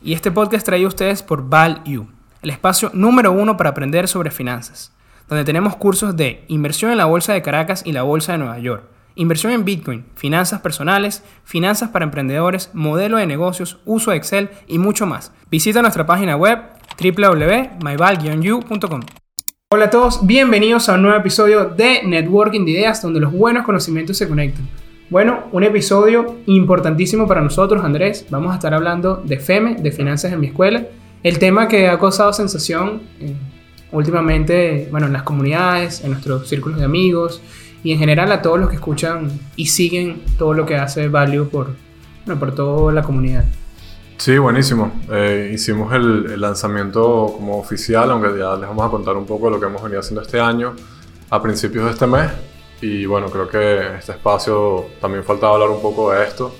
Y este podcast traído a ustedes por ValU, el espacio número uno para aprender sobre finanzas, donde tenemos cursos de inversión en la Bolsa de Caracas y la Bolsa de Nueva York, inversión en Bitcoin, finanzas personales, finanzas para emprendedores, modelo de negocios, uso de Excel y mucho más. Visita nuestra página web www.myval-u.com. Hola a todos, bienvenidos a un nuevo episodio de Networking de Ideas, donde los buenos conocimientos se conectan. Bueno, un episodio importantísimo para nosotros, Andrés. Vamos a estar hablando de FEME, de finanzas en mi escuela. El tema que ha causado sensación eh, últimamente, bueno, en las comunidades, en nuestros círculos de amigos y en general a todos los que escuchan y siguen todo lo que hace Value por, bueno, por toda la comunidad. Sí, buenísimo. Eh, hicimos el, el, lanzamiento como oficial, aunque ya les vamos a contar un poco de lo que hemos venido haciendo este año a principios de este mes. Y bueno, creo que este espacio también faltaba hablar un poco de esto.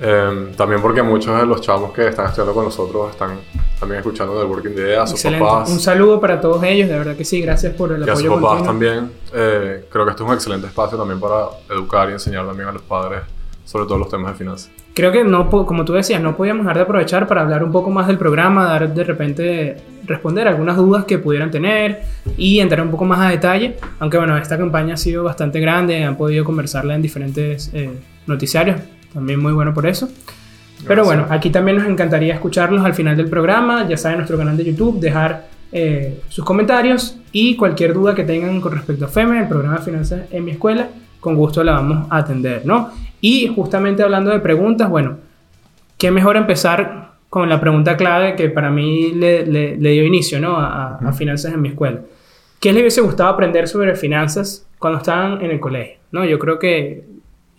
Eh, también porque muchos de los chavos que están estudiando con nosotros están también escuchando del Working de Ideas, sus papás. Un saludo para todos ellos, de verdad que sí, gracias por el y apoyo. Y a sus papás también. Eh, creo que esto es un excelente espacio también para educar y enseñar también a los padres sobre todos los temas de finanzas. Creo que no, como tú decías, no podíamos dejar de aprovechar para hablar un poco más del programa, dar de repente responder algunas dudas que pudieran tener y entrar un poco más a detalle. Aunque bueno, esta campaña ha sido bastante grande, han podido conversarla en diferentes eh, noticiarios, también muy bueno por eso. Gracias. Pero bueno, aquí también nos encantaría escucharlos al final del programa, ya saben, nuestro canal de YouTube, dejar eh, sus comentarios y cualquier duda que tengan con respecto a FEME, el programa de finanzas en mi escuela, con gusto la vamos a atender, ¿no? Y justamente hablando de preguntas, bueno, qué mejor empezar con la pregunta clave que para mí le, le, le dio inicio, ¿no? A, a, finanzas en mi escuela. ¿Qué les hubiese gustado aprender sobre finanzas cuando estaban en el colegio? ¿no? Yo creo que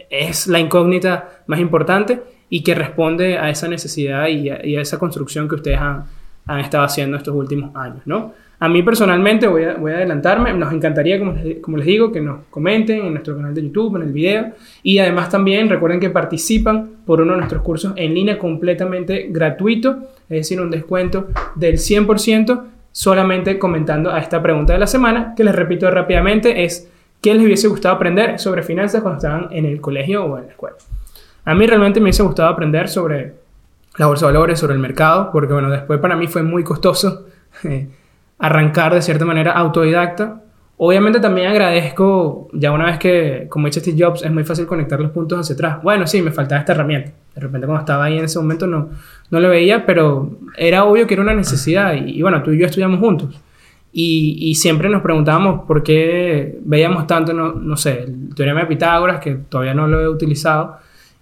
es la incógnita más importante y que responde a esa necesidad y a, y a esa construcción que ustedes han, han, estado haciendo estos últimos años, ¿no? A mí personalmente, voy a, voy a adelantarme, nos encantaría, como como les, digo, que nos comenten en nuestro canal de YouTube, en el video. Y además también recuerden que participan por uno de nuestros cursos en línea completamente gratuito, es decir, un descuento del 100% solamente comentando a esta pregunta de la semana, que les repito rápidamente, es ¿qué les hubiese gustado aprender sobre finanzas cuando estaban en el colegio o en la escuela? A mí realmente me hubiese gustado aprender sobre la bolsa de valores, sobre el mercado, porque bueno, después para mí fue muy costoso. Arrancar de cierta manera autodidacta. Obviamente también agradezco, ya una vez que, como dice Steve Jobs, es muy fácil conectar los puntos hacia atrás. Bueno, sí, me faltaba esta herramienta. De repente cuando estaba ahí en ese momento no, no lo veía, pero era obvio que era una necesidad. Y, y bueno, tú y yo estudiamos juntos. Y, y, siempre nos preguntábamos por qué veíamos tanto, no, no sé, el teorema de Pitágoras, que todavía no lo he utilizado,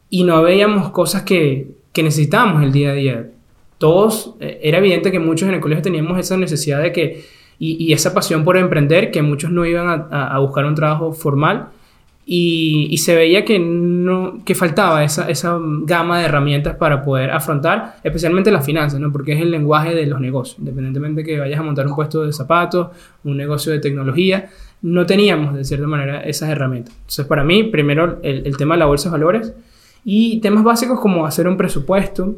y no veíamos cosas que, que necesitábamos el día a día todos, eh, era evidente que muchos en el colegio teníamos esa necesidad de que, y, y esa pasión por emprender, que muchos no iban a, a buscar un trabajo formal y, y, se veía que, no, que faltaba esa, esa gama de herramientas para poder afrontar, especialmente las finanzas, ¿no? porque es el lenguaje de los negocios, independientemente de que vayas a montar un puesto de zapatos, un negocio de tecnología, no teníamos de cierta manera esas herramientas. Entonces, para mí, primero el, el tema de la bolsa de valores y temas básicos como hacer un presupuesto,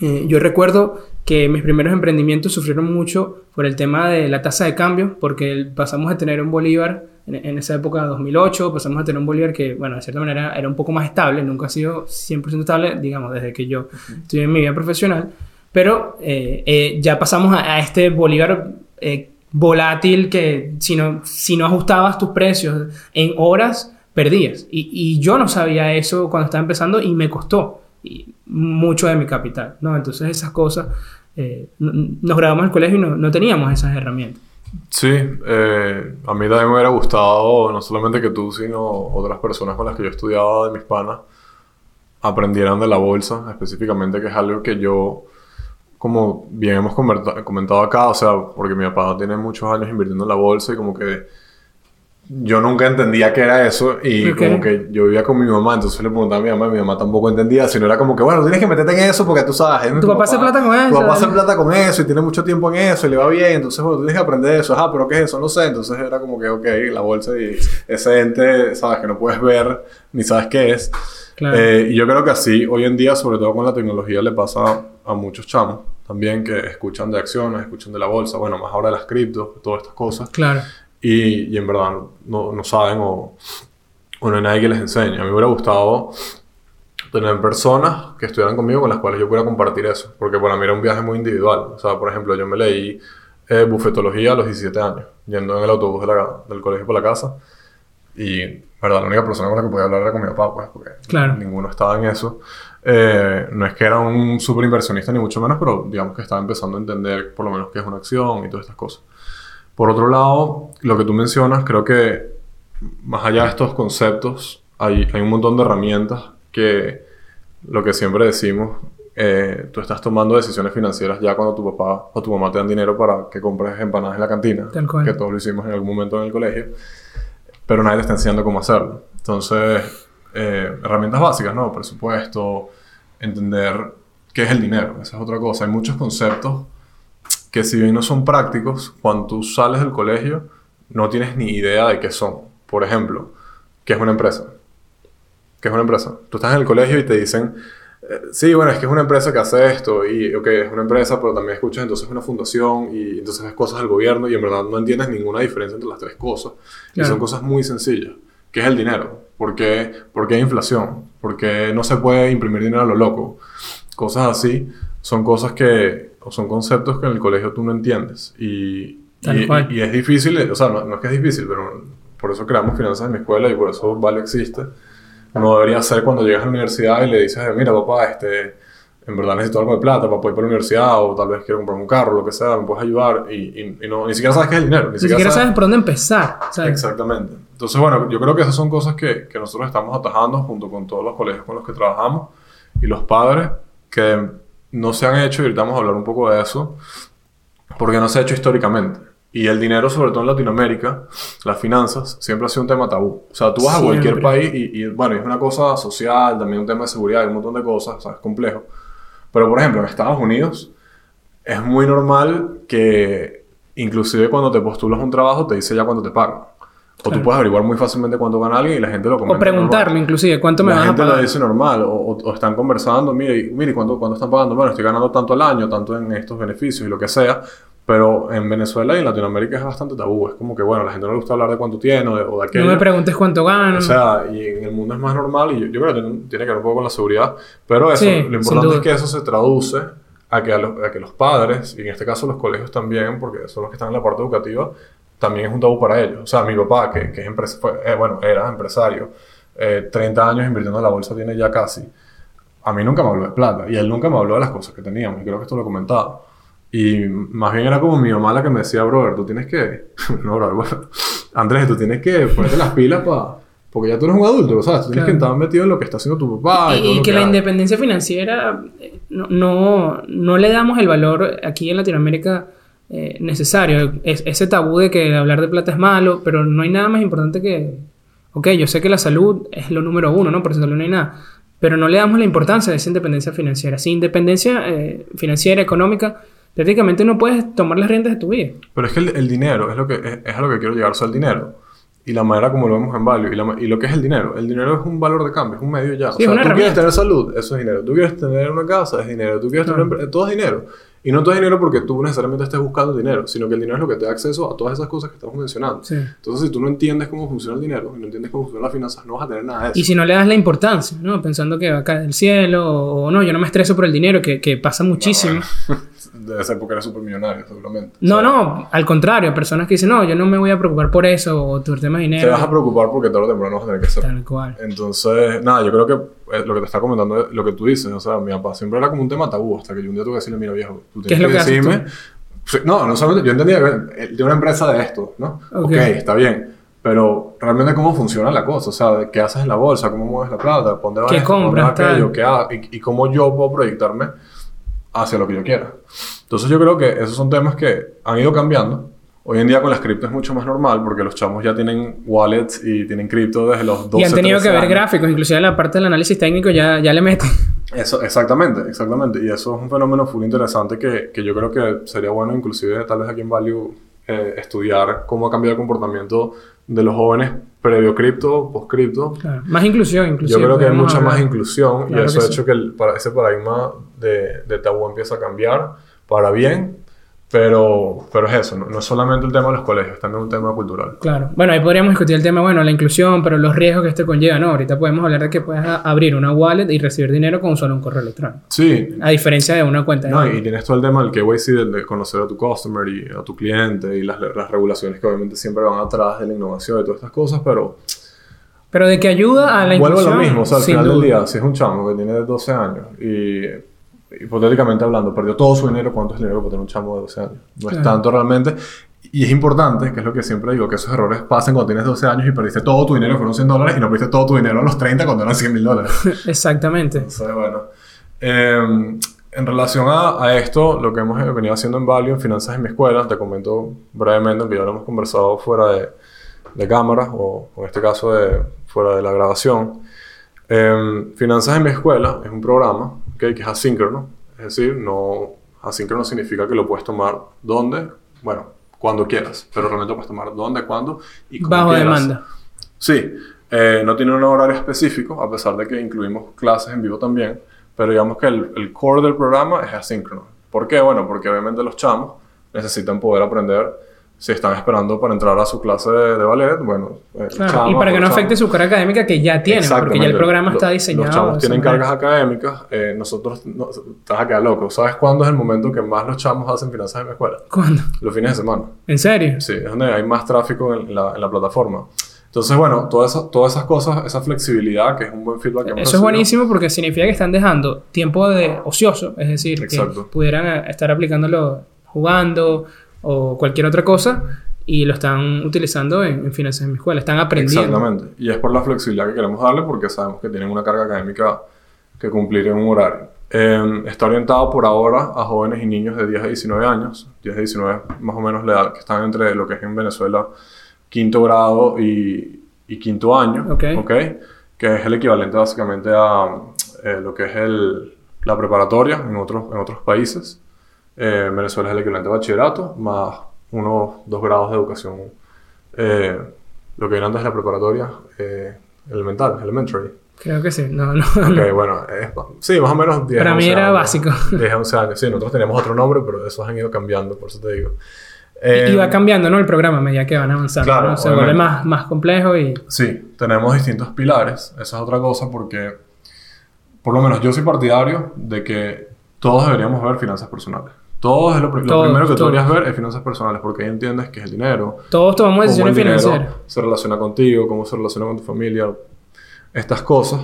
eh, yo recuerdo que mis primeros emprendimientos sufrieron mucho por el tema de la tasa de cambio, porque pasamos de tener un bolívar en, en, esa época, 2008, pasamos a tener un bolívar que, bueno, de cierta manera era un poco más estable, nunca ha sido 100% estable, digamos, desde que yo estuve en mi vida profesional, pero eh, eh, ya pasamos a, a este bolívar eh, volátil que si no, si no ajustabas tus precios en horas, perdías. Y, y yo no sabía eso cuando estaba empezando y me costó y mucho de mi capital, ¿no? Entonces esas cosas, eh, nos grabamos el colegio y no, no teníamos esas herramientas. Sí, eh, a mí también me hubiera gustado, no solamente que tú, sino otras personas con las que yo estudiaba de mis panas, aprendieran de la bolsa, específicamente, que es algo que yo, como bien hemos comentado acá, o sea, porque mi papá tiene muchos años invirtiendo en la bolsa y como que yo nunca entendía qué era eso y okay. como que yo vivía con mi mamá, entonces le preguntaba a mi mamá y mi mamá tampoco entendía, sino era como que, bueno, tienes que meterte en eso porque tú sabes. Tu, tu papá hace plata con eso. Tu papá hace plata con eso y tiene mucho tiempo en eso y le va bien, entonces bueno, tú tienes que aprender eso. Ah, pero ¿qué es eso? No sé. Entonces era como que, ok, la bolsa y ese ente, sabes, que no puedes ver ni sabes qué es. Claro. Eh, y yo creo que así, hoy en día, sobre todo con la tecnología, le pasa a muchos chamos también que escuchan de acciones, escuchan de la bolsa, bueno, más ahora de las criptos, todas estas cosas. Claro. Y, y en verdad no, no saben o, o, no hay nadie que les enseñe. A mí me hubiera gustado tener personas que estuvieran conmigo con las cuales yo pudiera compartir eso, porque para mí era un viaje muy individual. O sea, por ejemplo, yo me leí eh, bufetología a los 17 años, yendo en el autobús de la- del colegio por la casa. Y, verdad, la única persona con la que podía hablar era con mi papá, pues, porque Claro. ninguno estaba en eso. Eh, no es que era un súper inversionista, ni mucho menos, pero digamos que estaba empezando a entender por lo menos qué es una acción y todas estas cosas. Por otro lado, lo que tú mencionas, creo que más allá de estos conceptos, hay, hay un montón de herramientas que, lo que siempre decimos, eh, tú estás tomando decisiones financieras ya cuando tu papá o tu mamá te dan dinero para que compres empanadas en la cantina, Tal cual. que todos lo hicimos en algún momento en el colegio, pero nadie te está enseñando cómo hacerlo. Entonces, eh, herramientas básicas, ¿no? Presupuesto, entender qué es el dinero, esa es otra cosa. Hay muchos conceptos que si bien no son prácticos, cuando tú sales del colegio no tienes ni idea de qué son. Por ejemplo, ¿qué es una empresa? ¿Qué es una empresa? Tú estás en el colegio y te dicen, eh, sí, bueno, es que es una empresa que hace esto, y ok, es una empresa, pero también escuchas entonces una fundación, y entonces ves cosas del gobierno, y en verdad no entiendes ninguna diferencia entre las tres cosas. Y Claro. son cosas muy sencillas. ¿Qué es el dinero? ¿Por qué, ¿Por qué hay inflación? ¿Por qué no se puede imprimir dinero a lo loco? Cosas así son cosas que, o son conceptos que en el colegio tú no entiendes. Y, Tal y, cual. y es difícil, o sea, no, no es que es difícil, pero por eso creamos finanzas en mi escuela y por eso Vale existe. No debería ser cuando llegas a la universidad y le dices, mira papá, este, en verdad necesito algo de plata para poder ir para la universidad o tal vez quiero comprar un carro, lo que sea, me puedes ayudar y, y- y no, ni siquiera sabes qué es el dinero. Ni, Ni siquiera sabes por dónde empezar. ¿sabes? Exactamente. Entonces, bueno, yo creo que esas son cosas que, que nosotros estamos atajando junto con todos los colegios con los que trabajamos y los padres que no se han hecho, y ahorita vamos a hablar un poco de eso, porque no se ha hecho históricamente. Y el dinero, sobre todo en Latinoamérica, las finanzas, siempre ha sido un tema tabú. O sea, tú vas a cualquier país y, y, bueno, es una cosa social, también un tema de seguridad, hay un montón de cosas, o sea, es complejo. Pero, por ejemplo, en Estados Unidos es muy normal que inclusive cuando te postulas un trabajo te dice ya cuánto te pagan. O tú Claro. puedes averiguar muy fácilmente cuánto gana alguien y la gente lo comenta. O preguntarle normal. inclusive, ¿cuánto me La vas a gente lo pagar? dice normal. O, o- están conversando, mire, mire ¿cuánto, ¿cuánto están pagando? Bueno, estoy ganando tanto al año, tanto en estos beneficios y lo que sea. Pero en Venezuela y en Latinoamérica es bastante tabú. Es como que, bueno, a la gente no le gusta hablar de cuánto tiene o de, o de aquello. No me preguntes cuánto gano. O sea, y en el mundo es más normal y yo, yo creo que tiene, tiene que ver un poco con la seguridad. Pero eso, Sí, lo importante es que eso se traduce a que, a, los, a que los padres, y en este caso los colegios también, porque son los que están en la parte educativa, también es un tabú para ellos. O sea, mi papá, que, que es empresa, fue- eh, bueno, era empresario, eh, 30 años invirtiendo en la bolsa tiene ya casi. A mí nunca me habló de plata y él nunca me habló de las cosas que teníamos y creo que esto lo he comentado. Y más bien era como mi mamá la que me decía, brother, tú tienes que... no, brother, bueno. Andrés, tú tienes que ponerte las pilas para... Porque ya tú eres un adulto, ¿sabes? Tú tienes Claro. que estar metido en lo que está haciendo tu papá. Y, Y, todo y lo que la hace. independencia financiera eh, no, no, no le damos el valor aquí en Latinoamérica eh, necesario. Es, ese tabú de que hablar de plata es malo, pero no hay nada más importante que... Ok, yo sé que la salud es lo número uno, ¿no? Por eso no hay nada. Pero no le damos la importancia de esa independencia financiera. Sin independencia eh, financiera, económica, prácticamente no puedes tomar las riendas de tu vida. Pero es que el, el dinero es, lo que, es, es a lo que quiero llegar, o sea, el dinero. Y la manera como lo vemos en value. Y, la y lo que es el dinero. El dinero es un valor de cambio, es un medio ya. Sí, o sea, tú quieres tener salud, eso es dinero. Tú quieres tener una casa, es dinero. Tú quieres Claro. tener... Todo es dinero. Y no todo es dinero porque tú necesariamente estés buscando dinero, sino que el dinero es lo que te da acceso a todas esas cosas que estamos mencionando. Sí. Entonces, si tú no entiendes cómo funciona el dinero y no entiendes cómo funcionan las finanzas, no vas a tener nada de eso. Y si no le das la importancia, ¿no? Pensando que va a caer del cielo, o no, yo no me estreso por el dinero, que, que pasa muchísimo. Debe ser porque eres súper millonario, seguramente. No, O sea, no, al contrario, personas que dicen, no, yo no me voy a preocupar por eso, o tu tema de Te dinero. vas a preocupar porque tarde o temprano vas a tener que hacer. Tal cual. Entonces, nada, yo creo que lo que te está comentando es lo que tú dices. O sea, mi papá siempre era como un tema tabú hasta que yo un día tuve que decirle, mira viejo, tú ¿Qué es tienes lo que que decirme... No, no solamente, yo entendía que él tiene una empresa de esto, ¿no? Ok. ok, está bien. Pero realmente cómo funciona la cosa, o sea, qué haces en la bolsa, cómo mueves la plata, ¿Por dónde vas ¿Qué compras, aquello, qué ha- y, y cómo yo puedo proyectarme hacia lo que yo quiera. Entonces yo creo que esos son temas que han ido cambiando. Hoy en día con las cripto es mucho más normal porque los chamos ya tienen wallets y tienen cripto desde los 12 y han tenido 13 que ver años. gráficos, inclusive en la parte del análisis técnico ya, ya le meten. Eso, exactamente, exactamente. Y eso es un fenómeno full interesante que, que yo creo que sería bueno, inclusive tal vez aquí en Value, eh, estudiar cómo ha cambiado el comportamiento de los jóvenes previo cripto, post cripto. Claro. Más inclusión, Yo inclusive. creo que hay mucha hablar. más inclusión Claro y eso ha sí. hecho que el, para- ese paradigma de, de tabú empieza a cambiar para bien, Pero, pero es eso, no, no es solamente el tema de los colegios, es también un tema cultural. Claro. Bueno, ahí podríamos discutir el tema, bueno, la inclusión, pero los riesgos que esto conlleva, ¿no? Ahorita podemos hablar de que puedes abrir una wallet y recibir dinero con solo un correo electrónico. Sí, A diferencia de una cuenta de No, banco. y tienes todo el tema del KYC, del de conocer a tu customer y a tu cliente y las, las regulaciones que obviamente siempre van atrás de la innovación y todas estas cosas, pero Pero de que ayuda a la vuelvo a inclusión. lo mismo, o sea, al final del duda. día, si es un chamo que tiene 12 años y hipotéticamente hablando, perdió todo su dinero, ¿cuánto es el dinero que puede tener un chamo de 12 años? No es Claro. tanto realmente. Y es importante, que es lo que siempre digo, que esos errores pasen cuando tienes 12 años y perdiste todo tu dinero, fueron 100 dólares, y no perdiste todo tu dinero a los 30 cuando eran 100 mil dólares. Exactamente. Entonces, bueno. Eh, en relación a, a esto, lo que hemos venido haciendo en Value, en Finanzas en mi escuela, te comento brevemente, aunque ya lo hemos conversado fuera de, de cámara, o en este caso de, fuera de la grabación. Eh, Finanzas en mi escuela es un programa que es asíncrono, es decir, no, asíncrono significa que lo puedes tomar donde, bueno, cuando quieras, pero realmente lo puedes tomar donde, cuándo y como Bajo quieras. demanda. Sí, eh, no tiene un horario específico, a pesar de que incluimos clases en vivo también, pero digamos que el, el core del programa es asíncrono. ¿Por qué? Bueno, porque obviamente los chamos necesitan poder aprender si están esperando para entrar a su clase de, de ballet, bueno, eh, Claro, chama y para que no afecte su carga académica que ya tienen, porque ya el programa está diseñado. Los chamos tienen manera. cargas académicas, eh, nosotros, no, te vas a quedar loco. ¿Sabes cuándo es el momento que más los chamos hacen finanzas en mi escuela? ¿Cuándo? Los fines de semana. ¿En serio? Sí, es donde hay más tráfico en la, en la plataforma. Entonces, bueno, todas esas, todas esas cosas, esa flexibilidad, que es un buen feedback que hemos Eso es buenísimo porque significa que están dejando tiempo de ocioso, es decir, Exacto. que pudieran eh, estar aplicándolo jugando o cualquier otra cosa y lo están utilizando en, en finanzas en mi escuela, están aprendiendo. Exactamente. Y es por la flexibilidad que queremos darle porque sabemos que tienen una carga académica que cumplir en un horario. Eh, está orientado por ahora a jóvenes y niños de 10 a 19 años. 10 a 19 más o menos la edad que están entre lo que es en Venezuela quinto grado y, y quinto año. Ok. Que es el equivalente básicamente a eh, lo que es el, la preparatoria en otros, en otros países. Eh, en Venezuela es el equivalente a bachillerato, más unos dos grados de educación, eh, lo que viene antes de la preparatoria eh, elemental, elementary. Creo que sí. No, no. Ok, bueno, es- sí, más o menos 10 Para mí 11 era años. básico. 10 11 años, sí, nosotros teníamos otro nombre, pero esos han ido cambiando, por eso te digo. Y Eh, va cambiando, ¿no? El programa a medida que van avanzando. Claro, ¿no? Se vuelve más, más complejo y... Sí, tenemos distintos pilares. Esa es otra cosa porque, por lo menos yo soy partidario de que todos deberíamos ver finanzas personales. Todos es lo, Todos, primero que tú todos. deberías ver es finanzas personales porque ahí entiendes que es el dinero, Todos tomamos decisiones financieras. se relaciona contigo, cómo se relaciona con tu familia, estas cosas.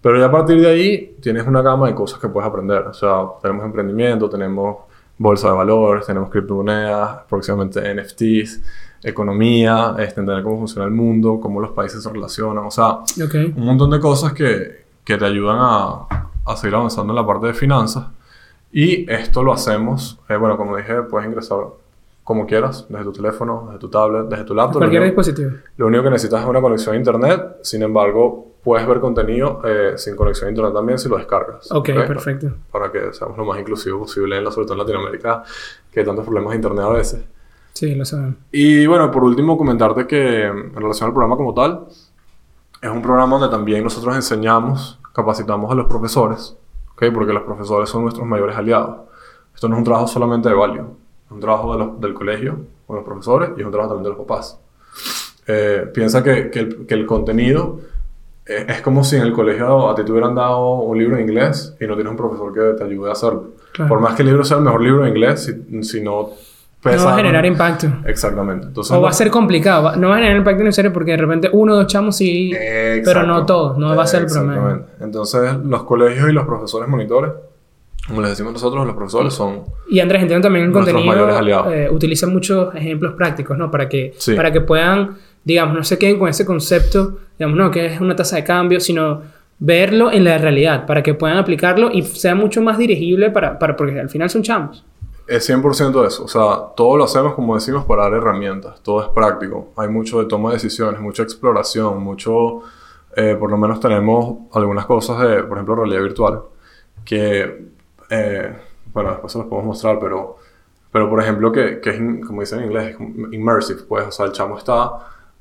Pero ya a partir de ahí tienes una gama de cosas que puedes aprender. O sea, tenemos emprendimiento, tenemos bolsa de valores, tenemos criptomonedas, próximamente NFTs, economía, este, entender cómo funciona el mundo, cómo los países se relacionan. O sea, Ok. un montón de cosas que, que te ayudan a, a seguir avanzando en la parte de finanzas. Y esto lo hacemos, eh, bueno, como dije, puedes ingresar como quieras, desde tu teléfono, desde tu tablet, desde tu laptop. Cualquier único- dispositivo. lo único que necesitas es una conexión a internet, sin embargo, puedes ver contenido eh, sin conexión a internet también si lo descargas. Ok, perfecto. Para que seamos lo más inclusivo posible, en la, sobre todo en Latinoamérica, que hay tantos problemas de internet a veces. Sí, lo sabemos. Y bueno, por último, comentarte que en relación al programa como tal, es un programa donde también nosotros enseñamos, capacitamos a los profesores, ¿ok? porque los profesores son nuestros mayores aliados. Esto no es un trabajo solamente de value, es un trabajo de los- del colegio con los profesores y es un trabajo también de los papás. Eh, piensa que, que el, que el contenido eh, es como si en el colegio a ti te hubieran dado un libro de inglés y no tienes un profesor que te ayude a hacerlo. Claro. Por más que el libro sea el mejor libro de inglés, si, si no No pesa... va a generar impacto. Exactamente. Entonces, O va no- a ser complicado. No va a generar impacto necesario porque de repente uno o dos chamos sí, pero no Exacto. todos. No va a ser el promedio. Exactamente. Entonces, los colegios y los profesores monitores, como les decimos nosotros, los profesores son... Y Andrés, entiendo también el contenido mayores aliados. eh, utiliza muchos ejemplos prácticos, ¿no? Para que, Sí. para que puedan, digamos, no se queden con ese concepto, digamos, no, que es una tasa de cambio, sino verlo en la realidad, para que puedan aplicarlo y sea mucho más dirigible para, para porque al final son chamos. Es 100% eso. O sea, todo lo hacemos, como decimos, para dar herramientas. Todo es práctico. Hay mucho de toma de decisiones, mucha exploración, mucho... eh, por lo menos tenemos algunas cosas de, por ejemplo, realidad virtual, que... eh, bueno, después se los podemos mostrar, pero... Pero, por ejemplo, que, que es, in- como dicen en inglés, immersive, pues. O sea, el chamo está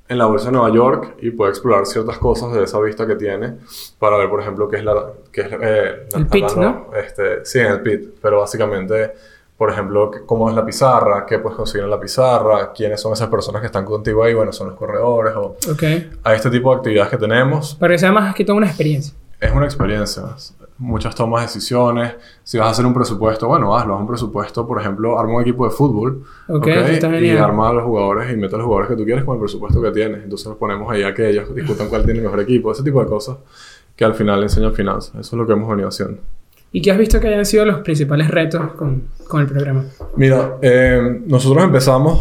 en la bolsa de Nueva York y puede explorar ciertas cosas de esa vista que tiene para ver, por ejemplo, qué es la... Qué es, eh, El la- pit, hablando- Este, sí, en el pit. Pero básicamente por ejemplo, cómo es la pizarra, qué puedes conseguir en la pizarra, quiénes son esas personas que están contigo ahí, bueno, son los corredores o Ok. a este tipo de actividades que tenemos. Para que sea más que todo una experiencia. Es una experiencia, muchas tomas de decisiones. Si vas a hacer un presupuesto, bueno, hazlo, haz un presupuesto, por ejemplo, arma un equipo de fútbol Ok, está y arma a los jugadores y mete a los jugadores que tú quieres con el presupuesto que tienes. Entonces los ponemos ahí a que ellos discutan cuál tiene el mejor equipo, ese tipo de cosas que al final enseñan finanzas. Eso es lo que hemos venido haciendo. ¿Y qué has visto que hayan sido los principales retos con, con el programa? Mira, eh, nosotros empezamos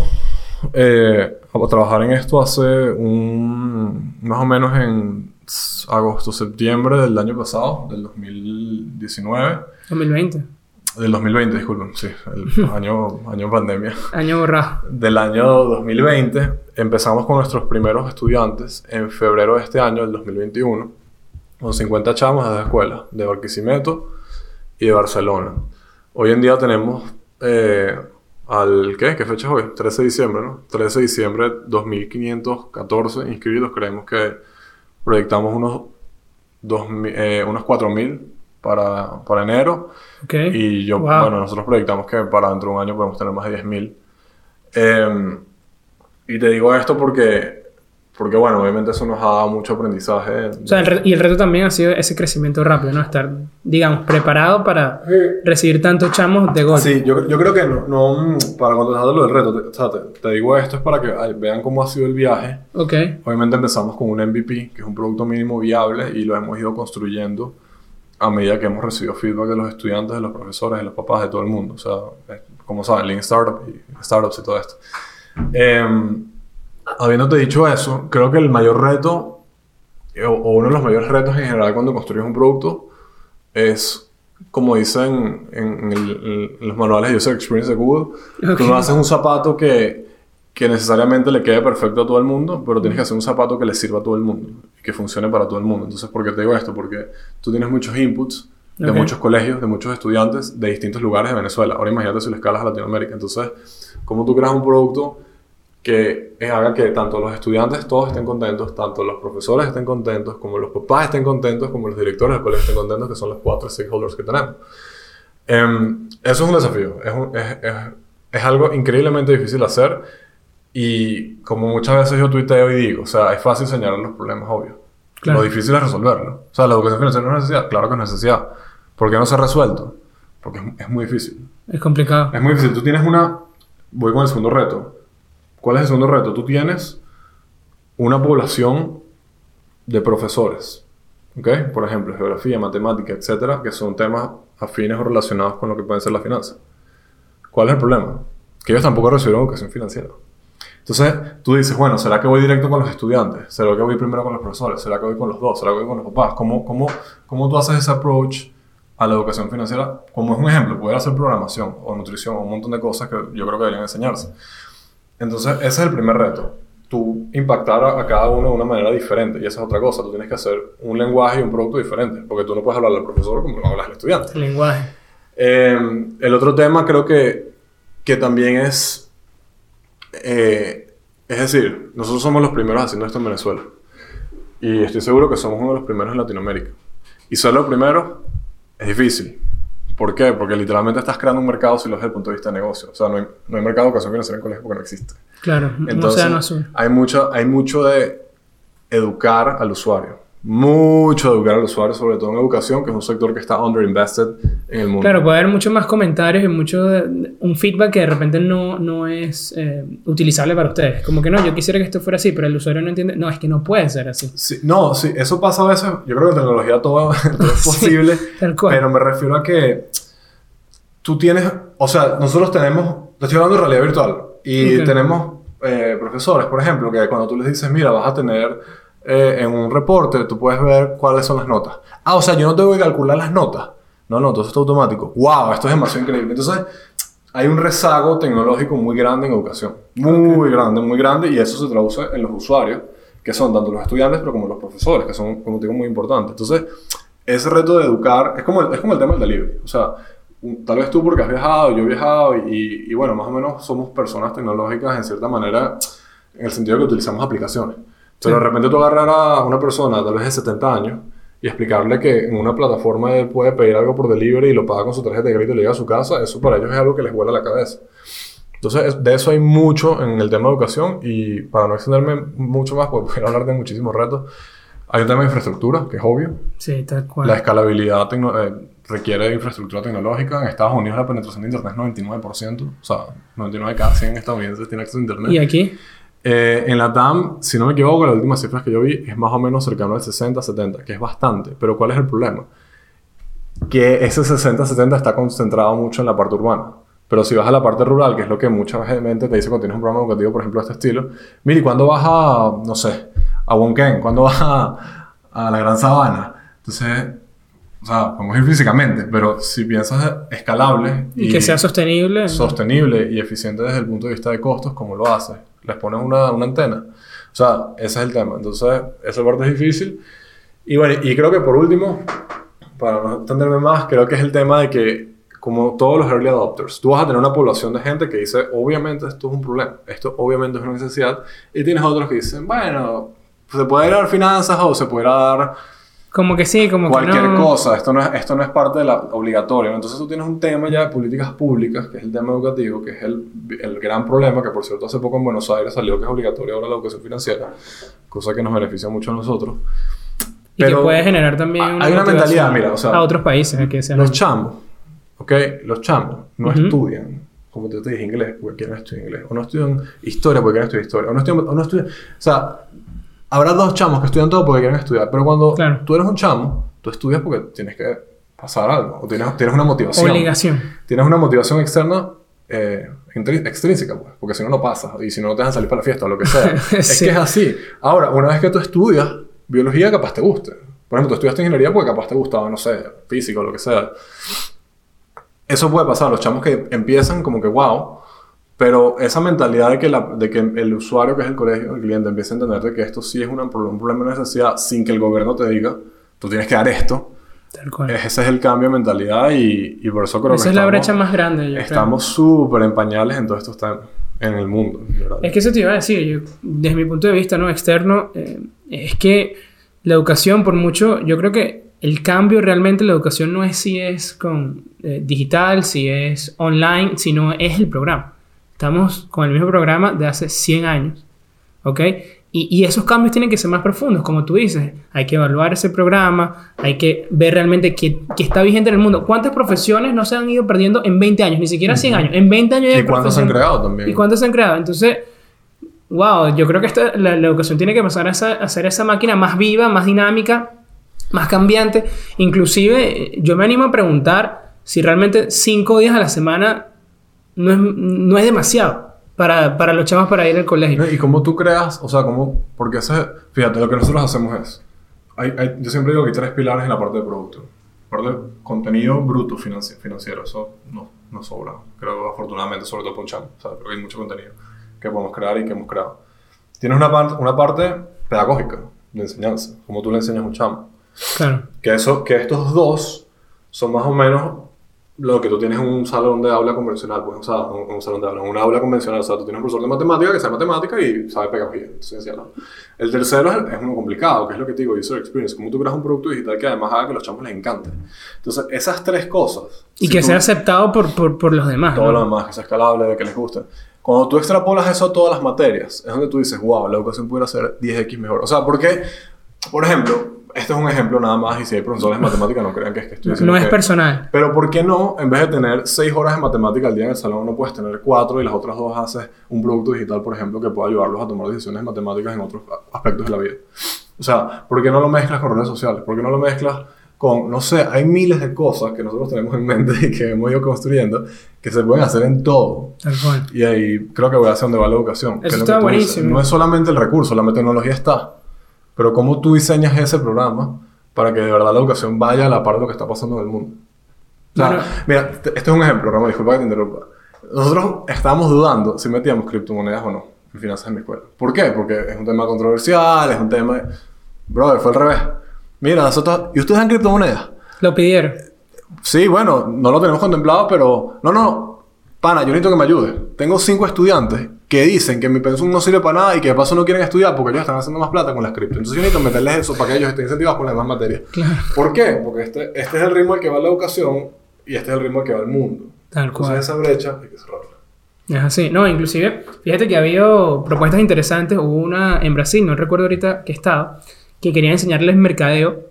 eh, a trabajar en esto hace un, más o menos en agosto, septiembre del año pasado, del 2019, 2020. del 2020, disculpen, sí, el año, año pandemia. Año borrado. Del año 2020 empezamos con nuestros primeros estudiantes en febrero de este año, del 2021, con 50 chamos de la escuela, de Barquisimeto y de Barcelona. Hoy en día tenemos eh, al, ¿qué? ¿Qué fecha es hoy? 13 de diciembre, ¿no? 13 de diciembre, 2514 inscritos. Creemos que proyectamos unos, 2000, eh, unos 4000 para, para enero. Y yo, Wow. bueno, nosotros proyectamos que para dentro de un año podemos tener más de 10.000. Eh, y te digo esto porque, porque, bueno, obviamente eso nos ha dado mucho aprendizaje. O sea, el y el reto también ha sido ese crecimiento rápido, ¿no? Estar, digamos, preparado para recibir tantos chamos de golpe. Sí, yo, yo creo que no, no, para contestar lo del reto, te, o sea, te, te digo esto es para que vean cómo ha sido el viaje. Ok. Obviamente empezamos con un MVP, que es un producto mínimo viable, y lo hemos ido construyendo a medida que hemos recibido feedback de los estudiantes, de los profesores, de los papás, de todo el mundo. O sea, eh, como saben, Lean Startup y Startups y todo esto. Em, habiéndote dicho eso, creo que el mayor reto, eh, o, o uno de los mayores retos en general cuando construyes un producto, es, como dicen en, en el- en los manuales de User Experience de Google, Ok. tú no haces un zapato que, que necesariamente le quede perfecto a todo el mundo, pero tienes que hacer un zapato que le sirva a todo el mundo y que funcione para todo el mundo. Entonces, ¿por qué te digo esto? Porque tú tienes muchos inputs de Ok. muchos colegios, de muchos estudiantes de distintos lugares de Venezuela. Ahora imagínate si lo escalas a Latinoamérica. Entonces, ¿cómo tú creas un producto que haga que tanto los estudiantes todos estén contentos, tanto los profesores estén contentos, como los papás estén contentos, como los directores del colegio estén contentos, que son los cuatro stakeholders que tenemos? Em, eso es un desafío, es, un- es- es- es algo increíblemente difícil hacer y como muchas veces yo tuiteo y digo, o sea, es fácil señalar los problemas, obvio. Claro. Lo difícil es resolverlo. O sea, la educación financiera no es necesidad, claro que es necesidad. ¿Por qué no se ha resuelto? Porque es muy difícil. Es complicado. Es muy difícil. Tú tienes una... Voy con el segundo reto. ¿Cuál es el segundo reto? Tú tienes una población de profesores. ¿Ok? Por ejemplo, geografía, matemática, etcétera, que son temas afines o relacionados con lo que pueden ser las finanzas. ¿Cuál es el problema? Que ellos tampoco recibieron educación financiera. Entonces, tú dices, bueno, ¿será que voy directo con los estudiantes? ¿Será que voy primero con los profesores? ¿Será que voy con los dos? ¿Será que voy con los papás? ¿Cómo, cómo, cómo tú haces ese approach a la educación financiera? Como es un ejemplo, poder hacer programación o nutrición o un montón de cosas que yo creo que deberían enseñarse. Entonces, ese es el primer reto. Tú impactar a, a cada uno de una manera diferente. Y esa es otra cosa. Tú tienes que hacer un lenguaje y un producto diferente. Porque tú no puedes hablarle al profesor como lo hablas al estudiante. El lenguaje. Eh, el otro tema creo que, que también es, eh, es decir, nosotros somos los primeros haciendo esto en Venezuela. Y estoy seguro que somos uno de los primeros en Latinoamérica. Y ser los primeros es difícil. ¿Por qué? Porque literalmente estás creando un mercado si lo ves desde el punto de vista de negocio. O sea, no hay, no hay mercado de educación financiera en colegio porque no existe. Claro. Entonces, hay mucho, hay mucho de educar al usuario. Mucho de educar al usuario, sobre todo en educación, que es un sector que está underinvested en el mundo. Claro, puede haber muchos más comentarios y mucho de- un feedback que de repente no, no es eh, utilizable para ustedes. Como que no, yo quisiera que esto fuera así, pero el usuario no entiende. No, es que no puede ser así. Sí, no, sí, eso pasa a veces. Yo creo que en tecnología todo, todo es posible. tal cual. Pero me refiero a que tú tienes, o sea, nosotros tenemos, te estoy hablando de realidad virtual, y tenemos eh, profesores, por ejemplo, que cuando tú les dices, mira, vas a tener eh, en un reporte, tú puedes ver cuáles son las notas. Ah, o sea, yo no tengo que calcular las notas. No, no, todo eso está automático. ¡Wow! Esto es demasiado increíble. Entonces, hay un rezago tecnológico muy grande en educación. Muy grande, muy grande, y eso se traduce en los usuarios, que son tanto los estudiantes, pero como los profesores, que son, como te digo, muy importantes. Entonces, ese reto de educar es como el, es como el tema del delivery. O sea, tal vez tú porque has viajado, yo he viajado, y, y bueno, más o menos somos personas tecnológicas en cierta manera, en el sentido que utilizamos aplicaciones. Pero de repente tú agarrar a una persona, tal vez de 70 años, y explicarle que en una plataforma él puede pedir algo por delivery y lo paga con su tarjeta de crédito y le llega a su casa, eso para ellos es algo que les vuela la cabeza. Entonces, de eso hay mucho en el tema de educación y para no extenderme mucho más, porque a hablar de muchísimos retos, hay un tema de infraestructura, que es obvio. Sí, tal cual. La escalabilidad eh, requiere de infraestructura tecnológica. En Estados Unidos la penetración de Internet es 99%. O sea, 99 de cada 100 estadounidenses tiene acceso a Internet. ¿Y aquí? Eh, en la TAM, si no me equivoco, las últimas cifras que yo vi es más o menos cercano al 60-70, que es bastante. Pero ¿cuál es el problema? Que ese 60-70 está concentrado mucho en la parte urbana. Pero si vas a la parte rural, que es lo que mucha gente te dice cuando tienes un programa educativo, por ejemplo, de este estilo, mire, ¿cuándo vas a, no sé, a Wonken? ¿Cuándo vas a, a la Gran Sabana? Entonces, o sea, podemos ir físicamente, pero si piensas escalable y, que sea sostenible. Sostenible y eficiente desde el punto de vista de costos, ¿cómo lo haces? Les pones una, una antena. O sea, ese es el tema. Entonces, esa parte es difícil. Y bueno, y creo que por último, para no entenderme más, creo que es el tema de que, como todos los early adopters, tú vas a tener una población de gente que dice, obviamente esto es un problema, esto obviamente es una necesidad, y tienes otros que dicen, bueno, se puede dar finanzas o se puede dar como que sí, como cualquier que no. cosa, esto no, es, esto no es parte de la obligatoria. Entonces tú tienes un tema ya de políticas públicas, que es el tema educativo, que es el, el gran problema, que por cierto hace poco en Buenos Aires salió que es obligatoria ahora la educación financiera, cosa que nos beneficia mucho a nosotros. Y que puede generar también hay una mentalidad, mira, o sea, a otros países que sean los chamos, ¿ok? Los chamos no estudian, como te, te dije, inglés porque quieren estudiar inglés, o no estudian historia porque quieren estudiar historia, o no estudian, o no estudian, o sea, habrá dos chamos que estudian todo porque quieren estudiar, pero cuando tú eres un chamo, tú estudias porque tienes que pasar algo, o tienes, tienes una motivación. Obligación. Tienes una motivación externa eh, extrínseca, pues, porque si no, no pasas, y si no, no te dejan salir para la fiesta o lo que sea. Es que es así. Ahora, una vez que tú estudias biología, capaz te guste. Por ejemplo, tú estudiaste ingeniería porque capaz te gustaba, no sé, físico o lo que sea. Eso puede pasar. Los chamos que empiezan como que, wow, pero esa mentalidad de que, la, de que el usuario, que es el colegio, el cliente, empiece a entender que esto sí es un problema de necesidad sin que el gobierno te diga, tú tienes que dar esto. Tal cual. Ese es el cambio de mentalidad y, y por eso creo Esa que. Esa es la brecha más grande. Yo estamos súper en pañales en todos estos temas en el mundo. Es que eso te iba a decir, yo, desde mi punto de vista no externo, eh, es que la educación, por mucho, yo creo que el cambio realmente la educación no es si es con eh, digital, si es online, sino es el programa. Estamos con el mismo programa de hace 100 años. ¿Ok? Y, y, esos cambios tienen que ser más profundos, como tú dices. Hay que evaluar ese programa, hay que ver realmente qué, está vigente en el mundo. ¿Cuántas profesiones no se han ido perdiendo en 20 años? Ni siquiera 100 años. En 20 años ¿Y cuántas se han creado también? ¿Y cuántas se han creado? Entonces, wow, yo creo que esta, la, educación tiene que pasar a, a ser esa máquina más viva, más dinámica, más cambiante. Inclusive, yo me animo a preguntar si realmente 5 días a la semana no es, no es demasiado para, para los chavos para ir al colegio. ¿Y cómo tú creas? O sea, ¿cómo? Porque ese, fíjate, lo que nosotros hacemos es, hay, hay, yo siempre digo que hay tres pilares en la parte de producto. Parte de contenido bruto financiero, eso no, no sobra, creo afortunadamente, sobre todo por un chamo, o sea, porque hay mucho contenido que podemos crear y que hemos creado. Tienes una, parte una parte pedagógica, de enseñanza, como tú le enseñas a un chamo. Claro. Que, eso, que estos dos son más o menos lo que tú tienes en un salón de aula convencional, pues, o sea, un, salón de aula, un aula convencional, o sea, tú tienes un profesor de matemática que sabe matemática y sabe pedagogía, El tercero es, es, uno complicado, que es lo que te digo, user experience, como tú creas un producto digital que además haga que los chamos les encante. Entonces, esas tres cosas. Y que sea aceptado por, por, por, los demás. Todo lo demás, que sea escalable, que les guste. Cuando tú extrapolas eso a todas las materias, es donde tú dices, wow, la educación pudiera ser 10x mejor. O sea, porque, por ejemplo, este es un ejemplo nada más, y si hay profesores de matemática, no crean que es que estoy diciendo. No es personal. Pero ¿por qué no, en vez de tener seis horas de matemática al día en el salón, no puedes tener cuatro y las otras dos haces un producto digital, por ejemplo, que pueda ayudarlos a tomar decisiones matemáticas en otros aspectos de la vida? O sea, ¿por qué no lo mezclas con redes sociales? ¿Por qué no lo mezclas con, no sé, hay miles de cosas que nosotros tenemos en mente y que hemos ido construyendo que se pueden hacer en todo. Tal cual. Y ahí creo que voy a hacer donde va la educación. Eso está buenísimo. No es solamente el recurso, la tecnología está. Pero cómo tú diseñas ese programa para que de verdad la educación vaya a la par de lo que está pasando en el mundo. mira, este es un ejemplo, Ramón, disculpa que te interrumpa. Nosotros estábamos dudando si metíamos criptomonedas o no en finanzas en mi escuela. ¿Por qué? Porque es un tema controversial, es un tema... Brother, fue al revés. Mira, nosotros... ¿Y ustedes dan criptomonedas? Lo pidieron. Sí, bueno, no lo tenemos contemplado, pero... No, no, pana, yo necesito que me ayude. Tengo cinco estudiantes que dicen que mi pensum no sirve para nada y que de paso no quieren estudiar porque ellos están haciendo más plata con las cripto. Entonces yo necesito meterles eso para que ellos estén incentivados con las demás materias. Claro. ¿Por qué? Porque este, este es el ritmo al que va la educación y este es el ritmo al que va el mundo. Tal Entonces cual. esa brecha hay que cerrarla. Es así. No, inclusive, fíjate que ha habido propuestas interesantes. Hubo una en Brasil, no recuerdo ahorita qué estado, que querían enseñarles mercadeo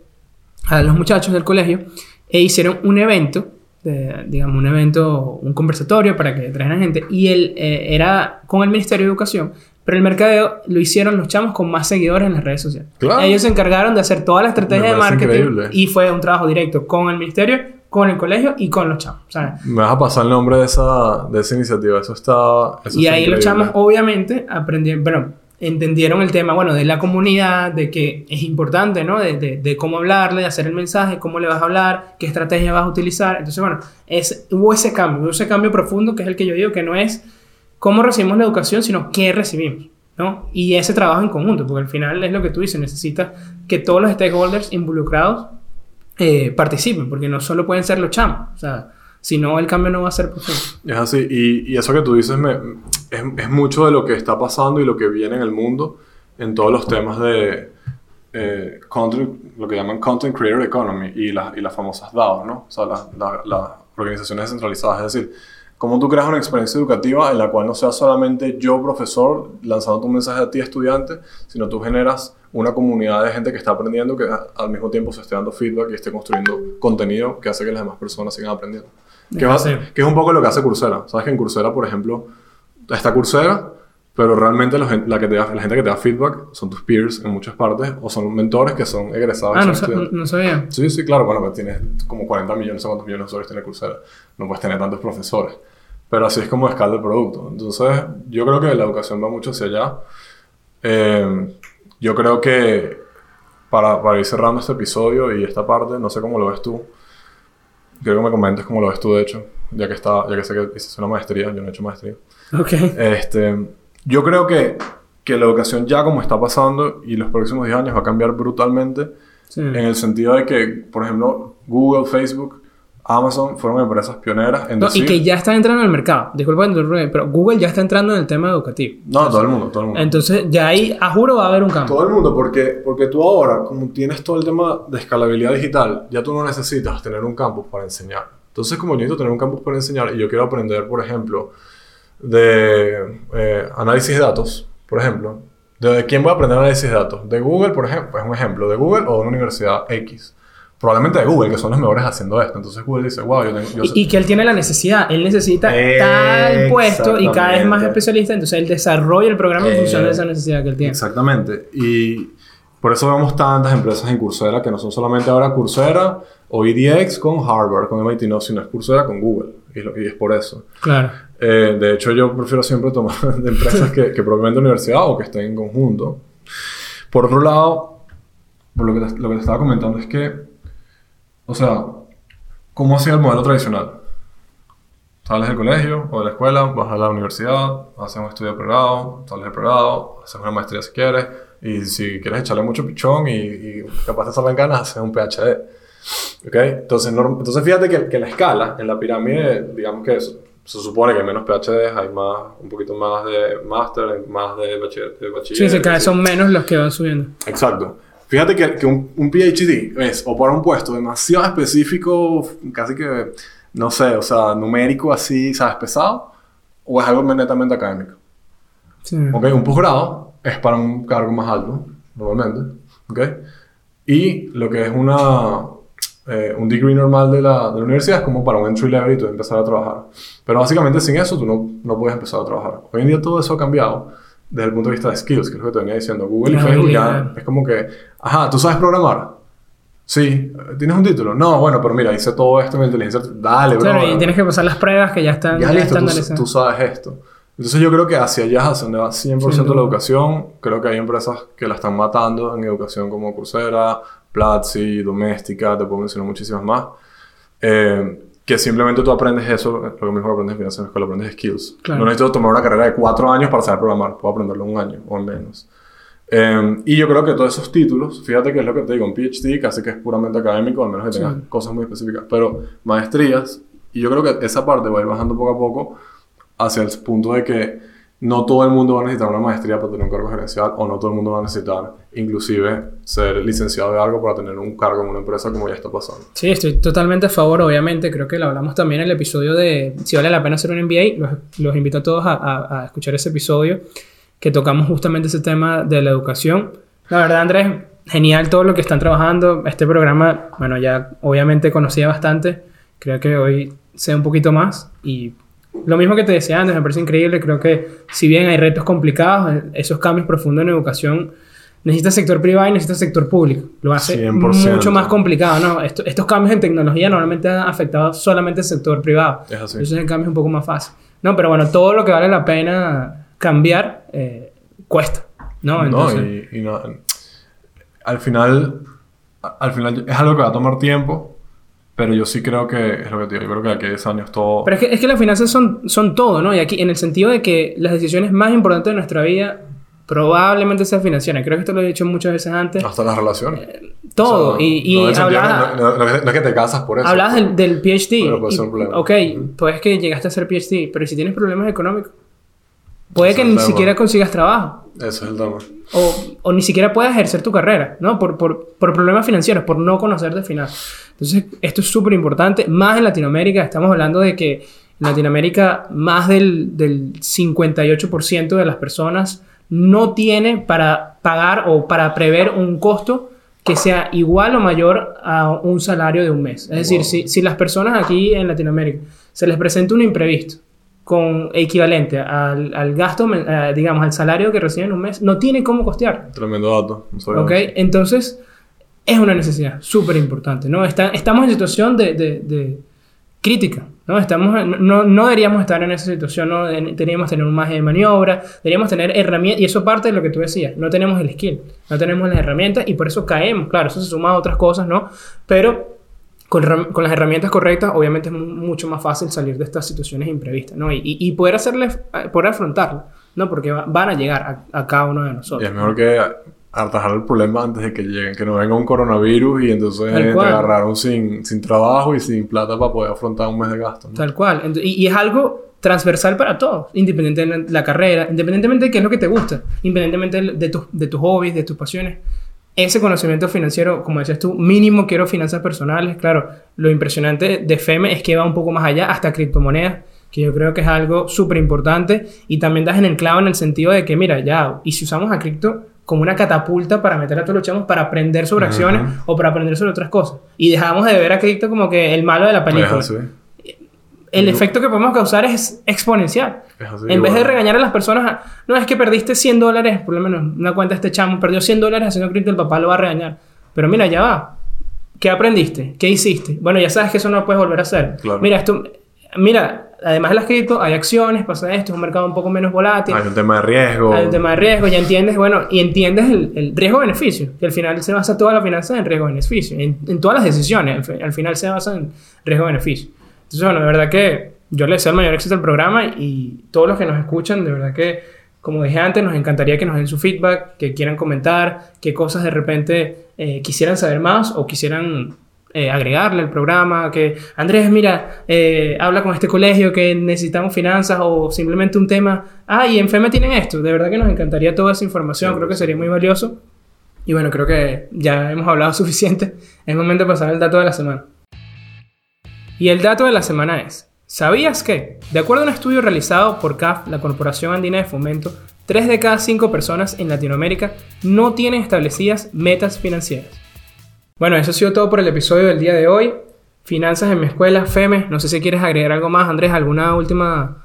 a los muchachos del colegio e hicieron un evento, de- digamos, un evento, un conversatorio para que trajeran gente y él eh, era con el Ministerio de Educación, pero el mercadeo lo hicieron los chamos con más seguidores en las redes sociales. Claro. Ellos se encargaron de hacer toda la estrategia de marketing increíble. y fue un trabajo directo con el Ministerio, con el colegio y con los chamos. Me vas a pasar el nombre de esa, de esa iniciativa. Eso está. eso y está ahí los chamos, obviamente, aprendieron, bueno, entendieron el tema, bueno, de la comunidad, de que es importante, ¿no? De, de- de cómo hablarle, de hacer el mensaje, cómo le vas a hablar, qué estrategia vas a utilizar. Entonces, bueno, es, hubo ese cambio, hubo ese cambio profundo que es el que yo digo que no es cómo recibimos la educación, sino qué recibimos, ¿no? Y ese trabajo en conjunto, porque al final es lo que tú dices, necesitas que todos los stakeholders involucrados eh, participen, porque no solo pueden ser los chamos, o sea, si no, el cambio no va a ser posible. Es así, y, y eso que tú dices me- es, es mucho de lo que está pasando y lo que viene en el mundo en todos los temas de eh, content, lo que llaman Content Creator Economy y, las y las famosas DAOs, ¿no? O sea, las la- las organizaciones descentralizadas. Es decir, cómo tú creas una experiencia educativa en la cual no sea solamente yo, profesor, lanzando tu mensaje a ti, estudiante, sino tú generas una comunidad de gente que está aprendiendo, que al mismo tiempo se esté dando feedback y esté construyendo contenido que hace que las demás personas sigan aprendiendo. Que, va- que es un poco lo que hace Coursera. Sabes que en Coursera, por ejemplo, está Coursera, pero realmente la, gen- la que te da- la gente que te da feedback son tus peers en muchas partes o son mentores que son egresados. Ah, no, sa- no sabía. Sí, sí, claro, bueno, pues tienes como 40 millones, no sé cuántos millones de usuarios tiene Coursera. No puedes tener tantos profesores. Pero así es como escala el producto. Entonces, yo creo que la educación va mucho hacia allá. Eh, yo creo que para, para ir cerrando este episodio y esta parte, no sé cómo lo ves tú. Quiero que me comentes cómo lo ves tú, de hecho, ya que, está, ya que sé que hiciste una maestría, yo no he hecho maestría. Ok. Este, yo creo que, que la educación ya como está pasando y los próximos 10 años va a cambiar brutalmente Sí. en el sentido de que, por ejemplo, Google, Facebook, Amazon fueron empresas pioneras en No, decir... y que ya están entrando en el mercado. Disculpa, pero Google ya está entrando en el tema educativo. No, todo el mundo, todo el mundo. Entonces, ya ahí, a juro, va a haber un cambio. Todo el mundo, porque, porque tú ahora, como tienes todo el tema de escalabilidad digital, ya tú no necesitas tener un campus para enseñar. Entonces, como yo necesito tener un campus para enseñar y yo quiero aprender, por ejemplo, de eh, análisis de datos, por ejemplo, ¿de quién voy a aprender análisis de datos? ¿De Google, por ejemplo? Es un ejemplo, ¿de Google o de una universidad X? Probablemente de Google, que son los mejores haciendo esto. Entonces Google dice, wow, yo tengo... yo Y, y que él tiene la necesidad, él necesita tal puesto y cada vez más especialista, entonces él desarrolla el programa en función de Eh, esa necesidad que él tiene. Exactamente. Y por eso vemos tantas empresas en Coursera que no son solamente ahora Coursera o EDX con Harvard, con MIT, no, sino es Coursera con Google. Y, lo- y es por eso. Claro. Eh, de hecho, yo prefiero siempre tomar de empresas que, que propiamente universidad o que estén en conjunto. Por otro lado, por lo, que te, lo que te estaba comentando es que, o sea, ¿cómo ha sido el modelo tradicional? Sales del colegio o de la escuela, vas a la universidad, haces un estudio de pregrado, sales del pregrado, haces una maestría si quieres, y si quieres echarle mucho pichón y, y capaz de salgan ganas, haces un PhD. ¿Ok? Entonces, entonces fíjate que, que la escala en la pirámide, digamos que es- se supone que hay menos PhDs, hay más, un poquito más de máster, más de bachiller. De bachiller Sí, se cae, son menos los que van subiendo. Exacto. Fíjate que, que un, un PhD es o para un puesto demasiado específico, casi que, no sé, o sea, numérico así, ¿sabes? Pesado, o es algo netamente académico. Sí. ¿Ok? Un posgrado es para un cargo más alto, normalmente. ¿Ok? Y lo que es una, eh, un degree normal de la, de la universidad es como para un entry level y tú empezar a trabajar. Pero básicamente sin eso tú no, no puedes empezar a trabajar. Hoy en día todo eso ha cambiado desde el punto de vista de skills, que es lo que te venía diciendo. Google y Facebook ya es como que, ajá, ¿tú sabes programar? Sí, ¿tienes un título? No, bueno, pero mira, hice todo esto en inteligencia. Dale, bro. Claro, y tienes que pasar las pruebas que ya están, Ya ya listo, tú, tú sabes esto. Entonces yo creo que hacia allá es hacia donde va 100% Sin la educación. Creo que hay empresas que la están matando en educación como Coursera, Platzi, Doméstica, te puedo mencionar muchísimas más. Eh, que simplemente tú aprendes eso, lo que mejor aprendes en finanzas en la escuela, aprendes skills. Claro. No necesito tomar una carrera de cuatro años para saber programar, puedo aprenderlo en un año o en menos. Eh, y yo creo que todos esos títulos, fíjate que es lo que te digo, un PhD casi que es puramente académico, al menos que tengas Sí. cosas muy específicas, pero maestrías, y yo creo que esa parte va a ir bajando poco a poco hacia el punto de que no todo el mundo va a necesitar una maestría para tener un cargo gerencial o no todo el mundo va a necesitar inclusive ser licenciado de algo para tener un cargo en una empresa como ya está pasando. Sí, estoy totalmente a favor, obviamente. Creo que lo hablamos también en el episodio de si vale la pena hacer un MBA. Los, invito a todos a, a, escuchar ese episodio que tocamos justamente ese tema de la educación. La verdad, Andrés, genial todo lo que están trabajando. Este programa, bueno, ya obviamente conocía bastante. Creo que hoy sé un poquito más y lo mismo que te decía antes, me parece increíble. Creo que si bien hay retos complicados, esos cambios profundos en educación necesita sector privado y necesita sector público. Lo hace mucho más complicado, ¿no? estos cambios en tecnología normalmente han afectado solamente el sector privado. Es así. Entonces el cambio es un poco más fácil. No, pero bueno, todo lo que vale la pena cambiar eh, cuesta, ¿no? Entonces, no, y, no, al final, al final es algo que va a tomar tiempo, pero yo sí creo que es lo que te digo. Yo creo que aquí 10 años todo. Pero es que, es que las finanzas son, son todo, ¿no? Y aquí, en el sentido de que las decisiones más importantes de nuestra vida probablemente sean financieras. Creo que esto lo he dicho muchas veces antes. Hasta las relaciones. Eh, todo. y y no, no, es que te casas por eso. Hablas del, del PhD. Pero puede ser un problema. Ok, pues que llegaste a ser PhD, pero si tienes problemas económicos, puede que ni siquiera consigas trabajo. Eso es el tema. O, o, ni siquiera puedas ejercer tu carrera, ¿no? Por, por, por problemas financieros, por no conocer de finanzas. Entonces, esto es súper importante, más en Latinoamérica. Estamos hablando de que en Latinoamérica más del, del 58% de las personas no tiene para pagar o para prever un costo que sea igual o mayor a un salario de un mes. Es decir, si, si, las personas aquí en Latinoamérica se les presenta un imprevisto con equivalente al, al gasto, eh, digamos, al salario que reciben un mes, no tiene cómo costear. Tremendo dato. ¿Ok? Entonces, es una necesidad súper importante, ¿no? Está, estamos en situación de, de, de crítica, ¿no? Estamos, no, no, deberíamos estar en esa situación, ¿no? Deberíamos tener un margen de maniobra, deberíamos tener herramientas, y eso parte de lo que tú decías, no tenemos el skill, no tenemos las herramientas y por eso caemos, claro, eso se suma a otras cosas, ¿no? Pero con, con las herramientas correctas, obviamente es mucho más fácil salir de estas situaciones imprevistas, ¿no? Y, y poder hacerles, poder afrontarlas, ¿no? Porque van a llegar a, a, cada uno de nosotros. Y es mejor que atajar el problema antes de que lleguen, que no venga un coronavirus y entonces te agarraron sin, sin trabajo y sin plata para poder afrontar un mes de gasto. Tal cual. y, y, es algo transversal para todos, independientemente de la carrera, independientemente de qué es lo que te gusta, independientemente de, tu, de tus hobbies, de tus pasiones. Ese conocimiento financiero, como decías tú, mínimo quiero finanzas personales. Claro, lo impresionante de FEME es que va un poco más allá, hasta criptomonedas que yo creo que es algo súper importante y también das en el clavo en el sentido de que, mira, ya, y si usamos a cripto, como una catapulta para meter a todos los chamos para aprender sobre acciones o para aprender sobre otras cosas. Y dejamos de ver a Cristo como que el malo de la película. El efecto que podemos causar es exponencial. en vez de regañar a las personas, no es que perdiste 100 dólares, por lo menos una cuenta este chamo, perdió 100 dólares haciendo cripto, el papá lo va a regañar. Pero mira, ya va. ¿Qué aprendiste? ¿Qué hiciste? Bueno, ya sabes que eso no lo puedes volver a hacer. Mira, esto, mira, además de las cripto, hay acciones, pasa esto, es un mercado un poco menos volátil. Hay un tema de riesgo. Hay un tema de riesgo, ya entiendes, bueno, y entiendes el, el riesgo-beneficio, que al final se basa toda la finanza en riesgo-beneficio, en, en, todas las decisiones, al, final se basa en riesgo-beneficio. Entonces, bueno, de verdad que yo le deseo el mayor éxito al programa y todos los que nos escuchan, de verdad que, como dije antes, nos encantaría que nos den su feedback, que quieran comentar, qué cosas de repente eh, quisieran saber más o quisieran eh, agregarle al programa, que Andrés, mira, eh, habla con este colegio que necesitamos finanzas o simplemente un tema, ah, y en FEME tienen esto, de verdad que nos encantaría toda esa información, creo que sería muy valioso. Y bueno, creo que ya hemos hablado suficiente, es momento de pasar al dato de la semana. Y el dato de la semana es, ¿sabías que, de acuerdo a un estudio realizado por CAF, la Corporación Andina de Fomento, 3 de cada 5 personas en Latinoamérica no tienen establecidas metas financieras? Bueno, eso ha sido todo por el episodio del día de hoy. Finanzas en mi escuela, FEME. No sé si quieres agregar algo más, Andrés, alguna última...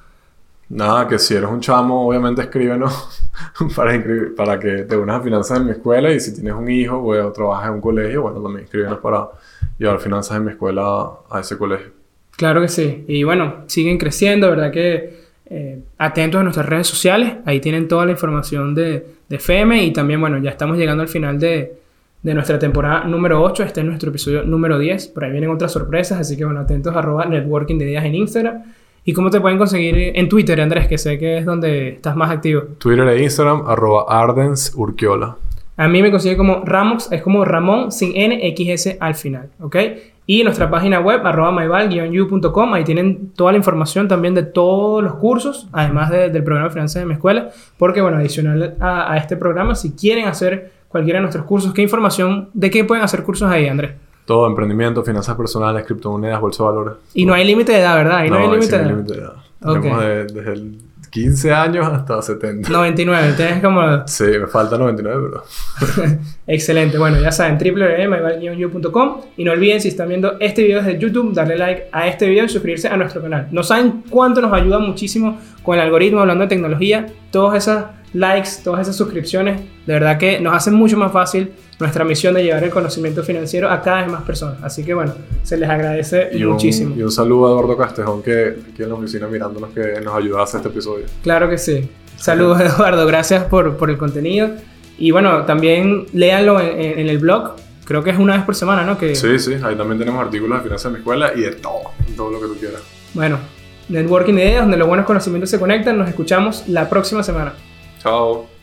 Nada, que si eres un chamo, obviamente escríbenos para, para que te unas a finanzas en mi escuela y si tienes un hijo o trabajas en un colegio, bueno, también escríbenos para llevar finanzas en mi escuela a ese colegio. Claro que sí. Y bueno, siguen creciendo, ¿verdad? Que eh, atentos a nuestras redes sociales, ahí tienen toda la información de, de FEME y también, bueno, ya estamos llegando al final de, de nuestra temporada número 8. Este es nuestro episodio número 10. Por ahí vienen otras sorpresas, así que bueno, atentos a arroba networking de ideas en Instagram. ¿Y cómo te pueden conseguir en Twitter, Andrés? Que sé que es donde estás más activo. Twitter e Instagram, arroba Ardens Urquiola. A mí me consigue como Ramox, es como Ramón sin N, X, S al final, ¿ok? Y nuestra página web, arroba myval-u.com, ahí tienen toda la información también de todos los cursos, además de- del programa de finanzas de mi escuela, porque bueno, adicional a, a este programa, si quieren hacer cualquiera de nuestros cursos, ¿qué información, de qué pueden hacer cursos ahí, Andrés? Todo, emprendimiento, finanzas personales, criptomonedas, bolsa de valores. Y no hay límite de edad, ¿verdad? Ahí no, hay límite de no hay edad. límite de edad. Tenemos de- desde el 15 años hasta 70. 99, tienes como... Sí, me falta 99, pero... Excelente, bueno, ya saben, www.myval-u.com y no olviden si están viendo este video desde YouTube, darle like a este video y suscribirse a nuestro canal. No saben cuánto nos ayuda muchísimo con el algoritmo hablando de tecnología, todos esos likes, todas esas suscripciones, de verdad que nos hacen mucho más fácil nuestra misión de llevar el conocimiento financiero a cada vez más personas. Así que bueno, se les agradece Y un, muchísimo. y un saludo a Eduardo Castejón, que aquí en la oficina mirándonos, que nos ayuda a hacer este episodio. Claro que sí. Saludos Eduardo, gracias por, por el contenido. Y bueno, también léanlo en, en- en el blog. Creo que es una vez por semana, ¿no? Que, Sí, sí, ahí también tenemos artículos de finanzas de mi escuela y de todo, todo lo que tú quieras. Bueno, Networking Ideas, donde los buenos conocimientos se conectan. Nos escuchamos la próxima semana. Chao.